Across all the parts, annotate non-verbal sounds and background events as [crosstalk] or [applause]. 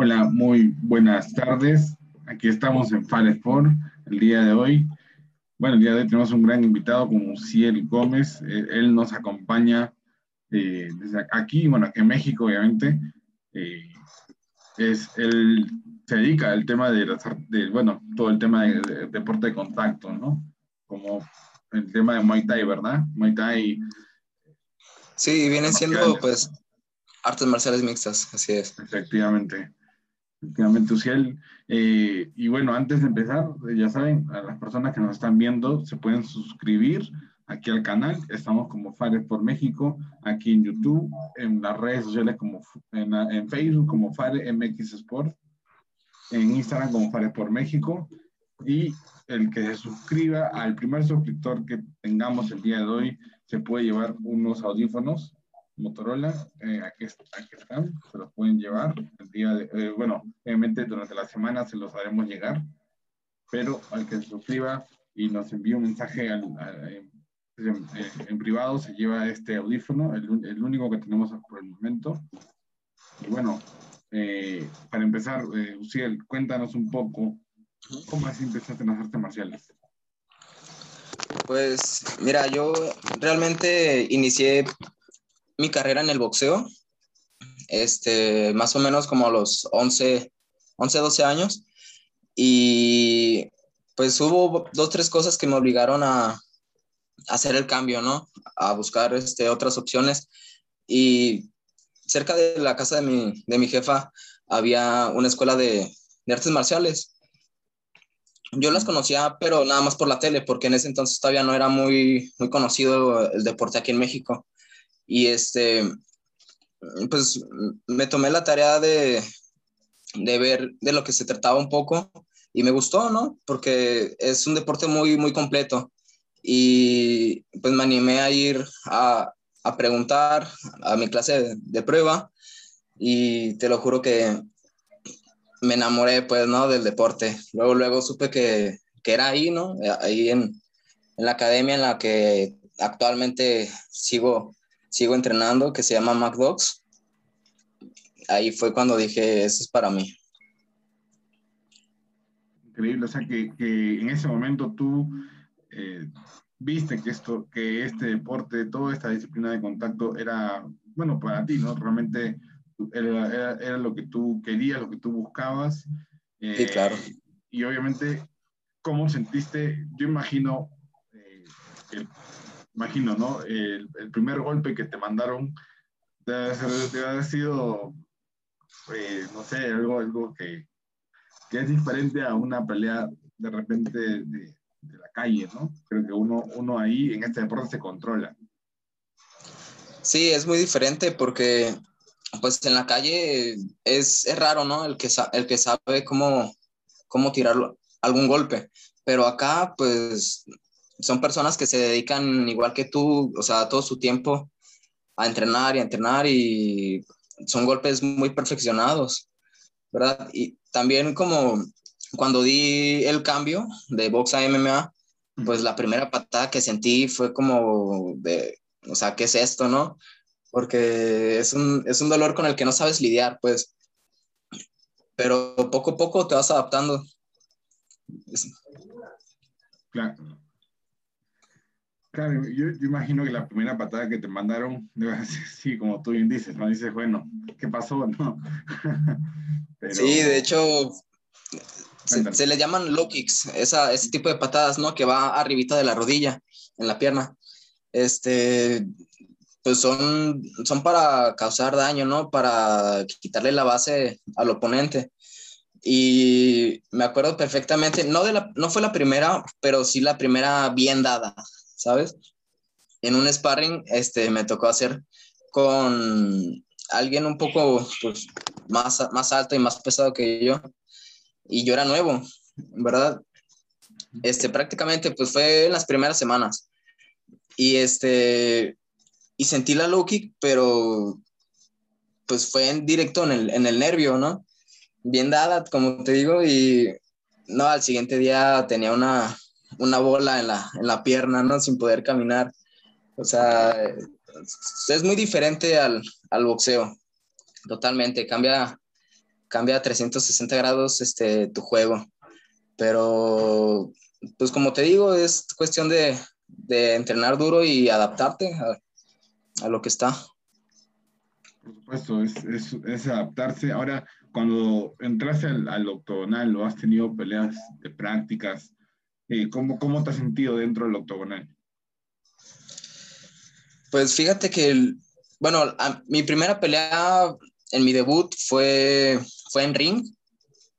Hola, muy buenas tardes. Aquí estamos en Fal Sport el día de hoy. Bueno, el día de hoy tenemos un gran invitado como Ciel Gómez. Eh, él nos acompaña eh, desde aquí, bueno, aquí en México, obviamente. Eh, es, él se dedica al tema de, de bueno, todo el tema de, deporte de contacto, ¿no? Como el tema de Muay Thai, ¿verdad? Muay Thai. Sí, vienen siendo, pues, artes marciales mixtas, así es. Efectivamente. Efectivamente, Uciel. Eh, y bueno, antes de empezar, ya saben, a las personas que nos están viendo se pueden suscribir aquí al canal. Estamos como Fares por México, aquí en YouTube, en las redes sociales como en, en Facebook como Fare MX Sport, en Instagram como Fares por México. Y el que se suscriba al primer suscriptor que tengamos el día de hoy se puede llevar unos audífonos Motorola, eh, aquí, están, se los pueden llevar. El día de, eh, bueno, obviamente durante la semana se los haremos llegar, pero al que se suscriba y nos envíe un mensaje en, privado se lleva este audífono, el, el, único que tenemos por el momento. Y bueno, eh, para empezar, Uciel, cuéntanos un poco cómo así empezaste en las artes marciales. Pues mira, yo realmente inicié mi carrera en el boxeo, este, más o menos como a los 11, 11, 12 años. Y pues hubo dos, tres cosas que me obligaron a, hacer el cambio, ¿no? A buscar este, otras opciones. Y cerca de la casa de mi, de mi jefa había una escuela de, de artes marciales. Yo las conocía, pero nada más por la tele, porque en ese entonces todavía no era muy, muy conocido el deporte aquí en México. Y este, pues me tomé la tarea de, de ver de lo que se trataba un poco y me gustó, ¿no? Porque es un deporte muy, muy completo. Y pues me animé a ir a, a preguntar a mi clase de, prueba y te lo juro que me enamoré, pues, ¿no? Del deporte. Luego, luego supe que, que era ahí, ¿no? Ahí en, en, la academia en la que actualmente sigo sigo entrenando, que se llama MacDogs. Ahí fue cuando dije, eso es para mí. Increíble, o sea que, que en ese momento tú eh, viste que, esto, que este deporte, toda esta disciplina de contacto era, bueno, para ti, ¿no? Realmente era, era, lo que tú querías, lo que tú buscabas. Eh, sí, claro. Y obviamente, ¿cómo sentiste? Yo imagino eh, que imagino, ¿no? El, primer golpe que te mandaron debe, haber sido, eh, no sé, algo, algo que, que, es diferente a una pelea de repente de, de, la calle, ¿no? Creo que uno, uno ahí en este deporte se controla. Sí, es muy diferente porque pues en la calle es, es raro, ¿no? El que, el que sabe cómo, cómo tirar algún golpe. Pero acá, pues, son personas que se dedican igual que tú, o sea, todo su tiempo a entrenar y a entrenar y son golpes muy perfeccionados, ¿verdad? Y también como cuando di el cambio de box a MMA, pues la primera patada que sentí fue como de, o sea, ¿qué es esto, no? Porque es un, es un dolor con el que no sabes lidiar, pues. Pero poco a poco te vas adaptando. Claro. Claro, yo, imagino que la primera patada que te mandaron así, [laughs] como tú bien dices, ¿no? Dices, bueno, ¿qué pasó? [laughs] No. Sí, de hecho, se, le llaman low kicks, esa, ese tipo de patadas, ¿no? Que va arribita de la rodilla, en la pierna. Este, pues son, son para causar daño, ¿no? Para quitarle la base al oponente. Y me acuerdo perfectamente, no, de la, no fue la primera, pero sí la primera bien dada, ¿sabes? En un sparring este, me tocó hacer con alguien un poco pues, más, más alto y más pesado que yo. Y yo era nuevo, ¿verdad? Este, prácticamente pues fue en las primeras semanas. Y este, y sentí la low pero pues fue en directo en el, en el nervio, ¿no? Bien dada, como te digo, y no, al siguiente día tenía una, una bola en la, en la pierna, ¿no? Sin poder caminar. O sea, es muy diferente al, al boxeo. Totalmente. Cambia, cambia a 360 grados este, tu juego. Pero, pues como te digo, es cuestión de, de entrenar duro y adaptarte a, a, lo que está. Por supuesto, es, es, adaptarse. Ahora, cuando entraste al, al, octogonal o has tenido peleas de prácticas, eh, ¿cómo, ¿cómo te has sentido dentro del octogonal? Pues fíjate que, bueno, mi primera pelea en mi debut fue, fue en ring,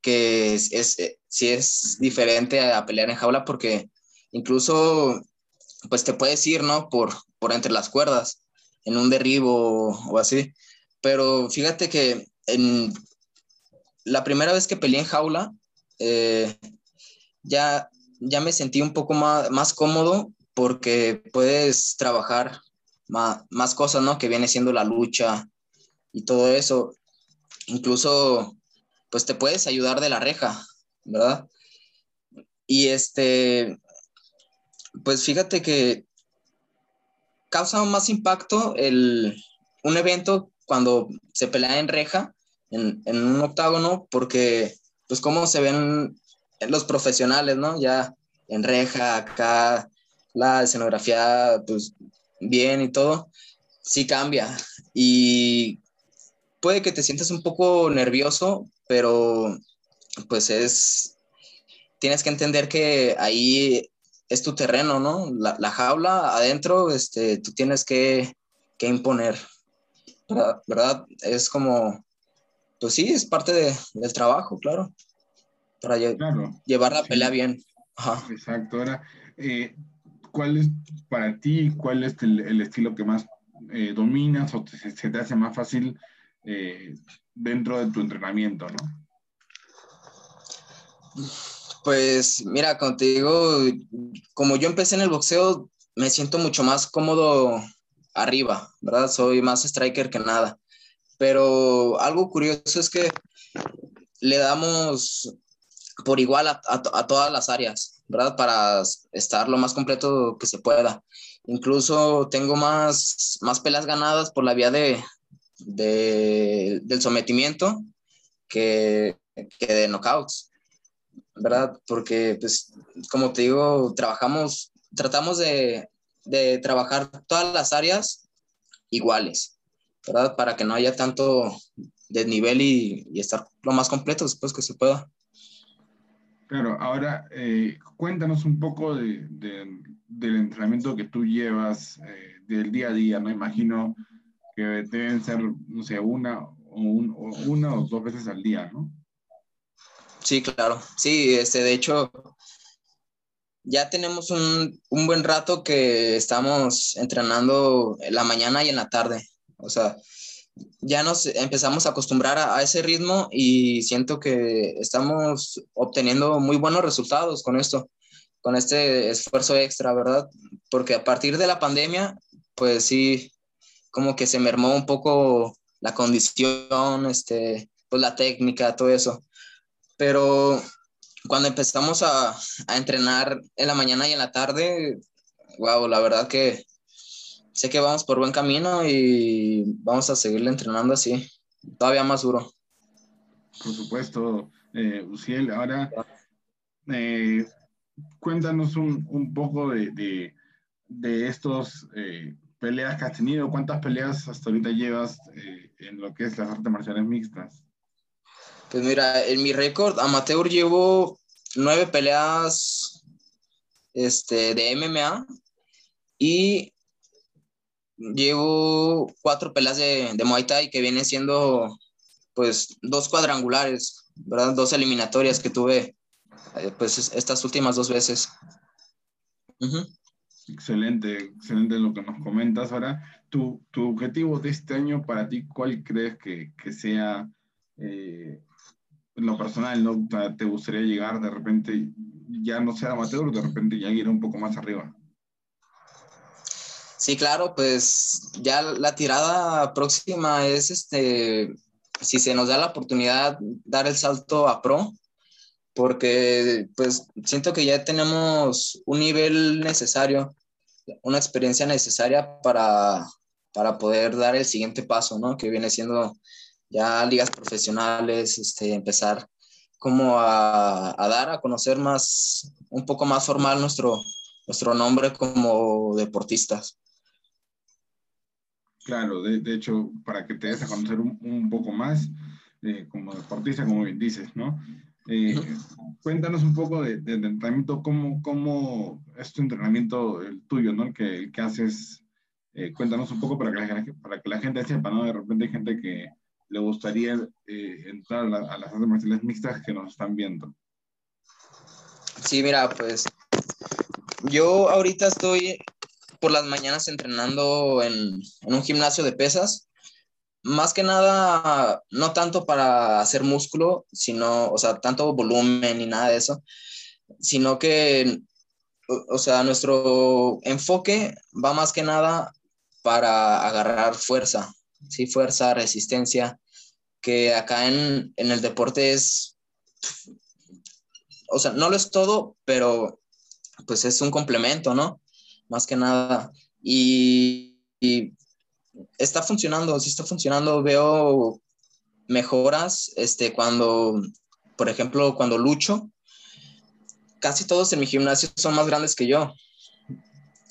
que es, es, sí es diferente a pelear en jaula porque incluso pues te puedes ir, ¿no? Por, por entre las cuerdas, en un derribo o así. Pero fíjate que en la primera vez que peleé en jaula, eh, ya, ya me sentí un poco más, más cómodo porque puedes trabajar más, más cosas, ¿no? Que viene siendo la lucha y todo eso. Incluso, pues te puedes ayudar de la reja, ¿verdad? Y este, pues fíjate que causa más impacto el, un evento cuando se pelea en reja, en, en, un octágono, porque pues cómo se ven los profesionales, ¿no? Ya en reja, acá, la escenografía, pues bien y todo, sí cambia. Y puede que te sientas un poco nervioso, pero pues es, tienes que entender que ahí es tu terreno, ¿no? La, la jaula adentro, este, tú tienes que, que imponer, ¿verdad? Es como, pues sí, es parte de, del trabajo, claro, para claro, llevar la sí. pelea bien. Ajá. Exacto. Ahora, eh, ¿cuál es para ti, cuál es el, el estilo que más eh, dominas o te, se te hace más fácil eh, dentro de tu entrenamiento, ¿no? Pues mira, contigo, como yo empecé en el boxeo, me siento mucho más cómodo arriba, ¿verdad? Soy más striker que nada. Pero algo curioso es que le damos por igual a, a, a, todas las áreas, ¿verdad? Para estar lo más completo que se pueda. Incluso tengo más, más peleas ganadas por la vía de, de del sometimiento que, que de knockouts, ¿verdad? Porque, pues, como te digo, trabajamos, tratamos de, de trabajar todas las áreas iguales, ¿verdad? Para que no haya tanto desnivel y, y estar lo más completo después que se pueda. Claro, ahora eh, cuéntanos un poco de, de, del entrenamiento que tú llevas eh, del día a día, ¿no? Imagino que deben ser, no sé, una o, o, una o dos veces al día, ¿no? Sí, claro. Sí, este, de hecho, ya tenemos un, un buen rato que estamos entrenando en la mañana y en la tarde. O sea, ya nos empezamos a acostumbrar a, ese ritmo y siento que estamos obteniendo muy buenos resultados con esto, con este esfuerzo extra, ¿verdad? Porque a partir de la pandemia, pues sí, como que se mermó un poco la condición, este, pues la técnica, todo eso. Pero cuando empezamos a, a entrenar en la mañana y en la tarde, wow, la verdad que sé que vamos por buen camino y vamos a seguirle entrenando así, todavía más duro. Por supuesto, eh, Uciel. Ahora, eh, cuéntanos un, un poco de, de, de estos eh, peleas que has tenido. ¿Cuántas peleas hasta ahorita llevas eh, en lo que es las artes marciales mixtas? Pues mira, en mi récord amateur llevo nueve peleas este, de MMA y llevo cuatro peleas de, de Muay Thai que vienen siendo pues dos cuadrangulares, ¿verdad? Dos eliminatorias que tuve eh, pues estas últimas dos veces. Excelente, excelente lo que nos comentas. Ahora, tu, tu objetivo de este año para ti, ¿cuál crees que, que sea eh, lo personal? ¿no? ¿Te gustaría llegar de repente, ya no sea amateur, de repente ya ir un poco más arriba? Sí, claro, pues ya la tirada próxima es este, si se nos da la oportunidad, dar el salto a pro, porque pues siento que ya tenemos un nivel necesario, una experiencia necesaria para, para poder dar el siguiente paso, ¿no? Que viene siendo ya ligas profesionales, este, empezar como a, dar a conocer más, un poco más formal nuestro, nuestro nombre como deportistas. Claro, de, de hecho, para que te des a conocer un, un poco más eh, como deportista, como bien dices, ¿no? Eh, cuéntanos un poco de, de, de, entrenamiento, cómo, cómo es tu entrenamiento, el tuyo, ¿no? El que, el que haces, eh, cuéntanos un poco para que, la, para que la gente sepa, ¿no? De repente hay gente que le gustaría entrar a, la, a, las artes marciales mixtas que nos están viendo. Sí, mira, pues yo ahorita estoy por las mañanas entrenando en, un gimnasio de pesas más que nada, no tanto para hacer músculo, sino, o sea, tanto volumen ni nada de eso, sino que, o, sea, nuestro enfoque va más que nada para agarrar fuerza, sí, fuerza, resistencia, que acá en, en el deporte es, o sea, no lo es todo, pero pues es un complemento, ¿no? Más que nada. Y, y está funcionando, sí está funcionando. Veo mejoras este, cuando, por ejemplo, cuando lucho. Casi todos en mi gimnasio son más grandes que yo.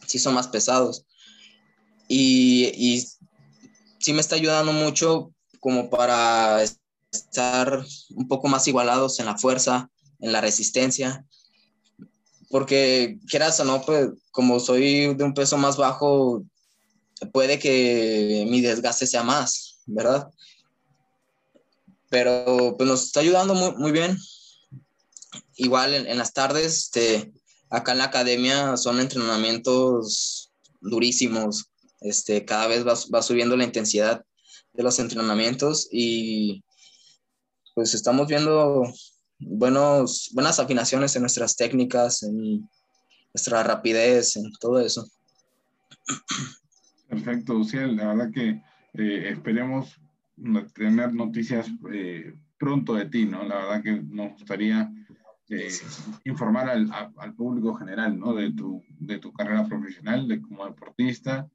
Sí son más pesados. Y, y sí me está ayudando mucho como para estar un poco más igualados en la fuerza, en la resistencia. Porque quieras o no, pues como soy de un peso más bajo, puede que mi desgaste sea más, ¿verdad? Pero pues nos está ayudando muy, muy bien. Igual en, en, las tardes, este, acá en la academia son entrenamientos durísimos. Este, cada vez va, va subiendo la intensidad de los entrenamientos y pues estamos viendo buenos, buenas afinaciones en nuestras técnicas, en nuestra rapidez, en todo eso. Perfecto, Luciel. La verdad que eh, esperemos tener noticias eh, pronto de ti, ¿no? La verdad que nos gustaría eh, informar al, a, al, público general, ¿no? De tu, de tu carrera profesional, de como deportista,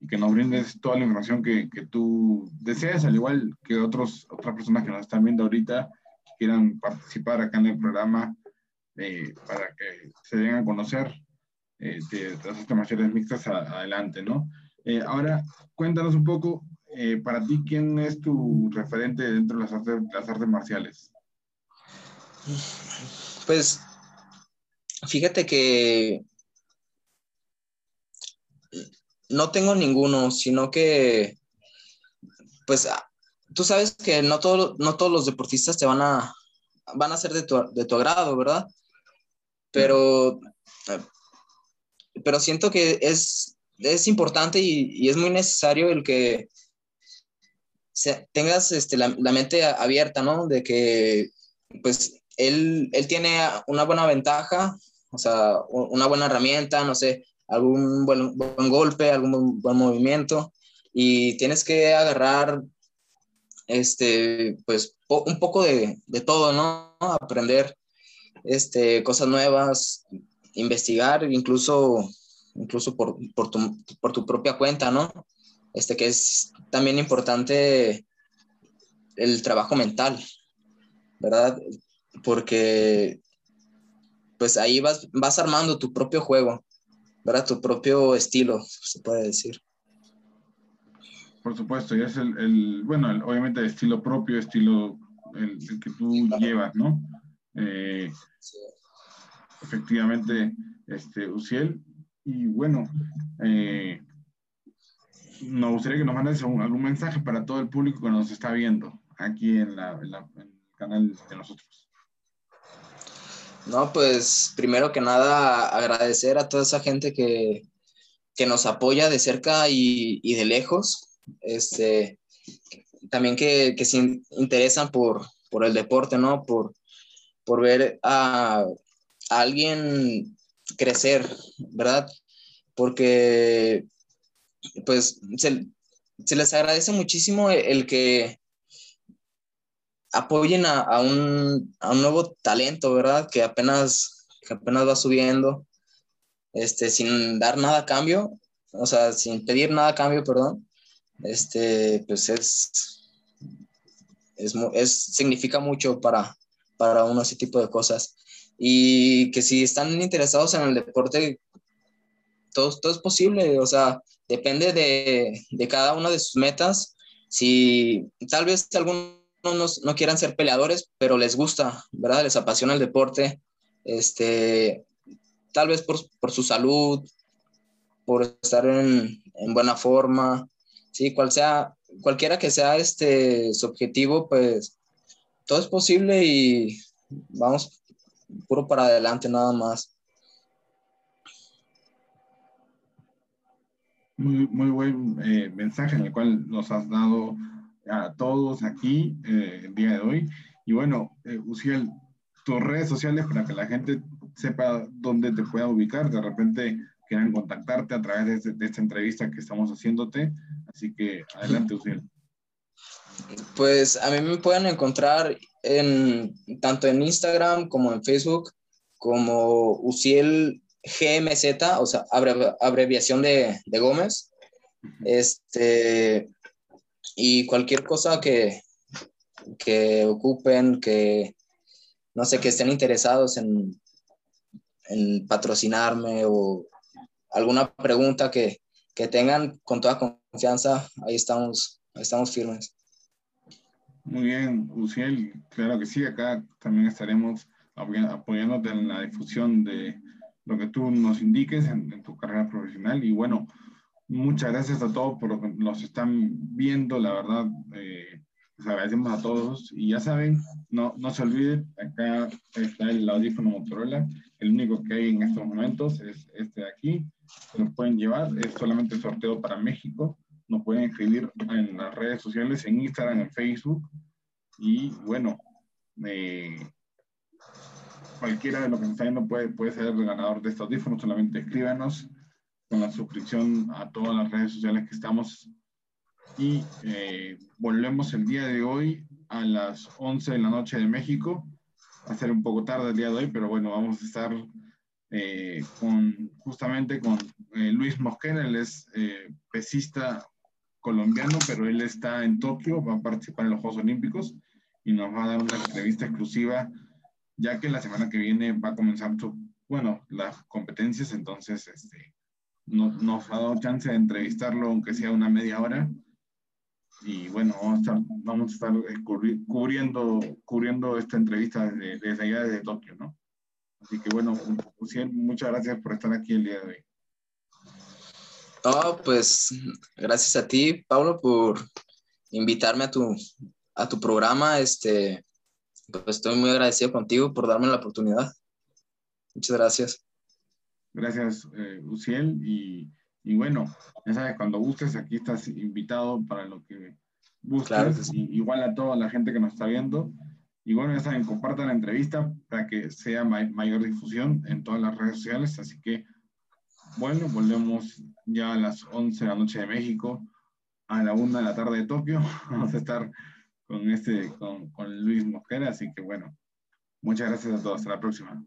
y que nos brindes toda la información que, que tú deseas, al igual que otros, otras personas que nos están viendo ahorita, quieran participar acá en el programa, eh, para que se den a conocer de, de las artes mixtas a, adelante, ¿no? Eh, ahora, cuéntanos un poco, eh, para ti, ¿quién es tu referente dentro de las artes, las artes marciales? Pues, fíjate que no tengo ninguno, sino que, pues, tú sabes que no, todo, no todos los deportistas te van a, van a ser de tu, de tu agrado, ¿verdad? Pero, pero siento que es es importante y, y, es muy necesario el que se, tengas este, la, la, mente abierta, ¿no? De que, pues, él, él tiene una buena ventaja, o sea, una buena herramienta, no sé, algún buen, buen golpe, algún buen movimiento, y tienes que agarrar, este, pues, un poco de, de todo, ¿no? Aprender este, cosas nuevas, investigar, incluso incluso por, por, tu, por tu propia cuenta, ¿no? Este que es también importante el trabajo mental, ¿verdad? Porque pues ahí vas, vas armando tu propio juego, ¿verdad? Tu propio estilo, se puede decir. Por supuesto, y es el, el bueno, el, obviamente el estilo propio, estilo el, el que tú sí, claro. llevas, ¿no? Eh, sí. Efectivamente, este, Uciel, y bueno, eh, nos gustaría que nos mandes algún mensaje para todo el público que nos está viendo aquí en, la, en, la, en el canal de nosotros. No, pues primero que nada agradecer a toda esa gente que, que nos apoya de cerca y, y, de lejos. Este, también que, que se interesan por, por el deporte, ¿no? Por, por ver a, alguien crecer, ¿verdad? Porque pues se, se les agradece muchísimo el que apoyen a, a, un, a, un, nuevo talento, ¿verdad? Que apenas, que apenas va subiendo, este, sin dar nada cambio, o sea, sin pedir nada a cambio, perdón. Este, pues es, es, es, significa mucho para, para uno ese tipo de cosas. Y que si están interesados en el deporte, todo, todo es posible, o sea, depende de, de cada una de sus metas. Si tal vez algunos no, quieran ser peleadores, pero les gusta, ¿verdad? Les apasiona el deporte, este, tal vez por, por su salud, por estar en, en, buena forma, ¿sí? Cual sea, cualquiera que sea este, su objetivo, pues todo es posible y vamos puro para adelante nada más. Muy, muy buen eh, mensaje en el cual nos has dado a todos aquí eh, el día de hoy. Y bueno, eh, Uciel, tus redes sociales para que la gente sepa dónde te pueda ubicar, de repente quieran contactarte a través de, este, de esta entrevista que estamos haciéndote. Así que adelante, Uciel. Pues a mí me pueden encontrar en, tanto en Instagram como en Facebook como Uciel GMZ, o sea, abreviación de, de, Gómez. Este, y cualquier cosa que, que ocupen, que no sé, que estén interesados en, en patrocinarme o alguna pregunta que, que tengan con toda confianza, ahí estamos, ahí estamos firmes. Muy bien, Uciel, claro que sí, acá también estaremos apoyándote en la difusión de lo que tú nos indiques en, tu carrera profesional. Y bueno, muchas gracias a todos por lo que nos están viendo, la verdad, eh, les agradecemos a todos. Y ya saben, no, no se olviden, acá está el audífono Motorola, el único que hay en estos momentos es este de aquí, se lo pueden llevar, es solamente sorteo para México nos pueden escribir en las redes sociales, en Instagram, en Facebook. Y bueno, eh, cualquiera de los que nos está viendo puede, puede ser el ganador de estos audífonos. Solamente escríbanos con la suscripción a todas las redes sociales que estamos. Y eh, volvemos el día de hoy a las 11 de la noche de México. Va a ser un poco tarde el día de hoy, pero bueno, vamos a estar eh, con, justamente con Luis Mosquera, él es pesista colombiano, pero él está en Tokio, va a participar en los Juegos Olímpicos y nos va a dar una entrevista exclusiva, ya que la semana que viene va a comenzar bueno, las competencias, entonces este, nos ha dado chance de entrevistarlo, aunque sea una media hora. Y bueno, vamos a estar, eh, cubriendo, cubriendo esta entrevista desde, desde allá, desde Tokio, ¿no? Así que bueno, muchas gracias por estar aquí el día de hoy. Oh, pues gracias a ti, Pablo, por invitarme a tu, a tu programa. Este, pues estoy muy agradecido contigo por darme la oportunidad. Muchas gracias. Gracias, eh, Uciel. Y, y, bueno, ya sabes, cuando gustes, aquí estás invitado para lo que gustes. igual a toda la gente que nos está viendo. Bueno, ya saben, compartan la entrevista para que sea mayor difusión en todas las redes sociales. Así que bueno, volvemos ya a las 11 de la noche de México, a la 1 de la tarde de Tokio. [laughs] Vamos a estar con, este, con Luis Mosquera, así que bueno, muchas gracias a todos. Hasta la próxima.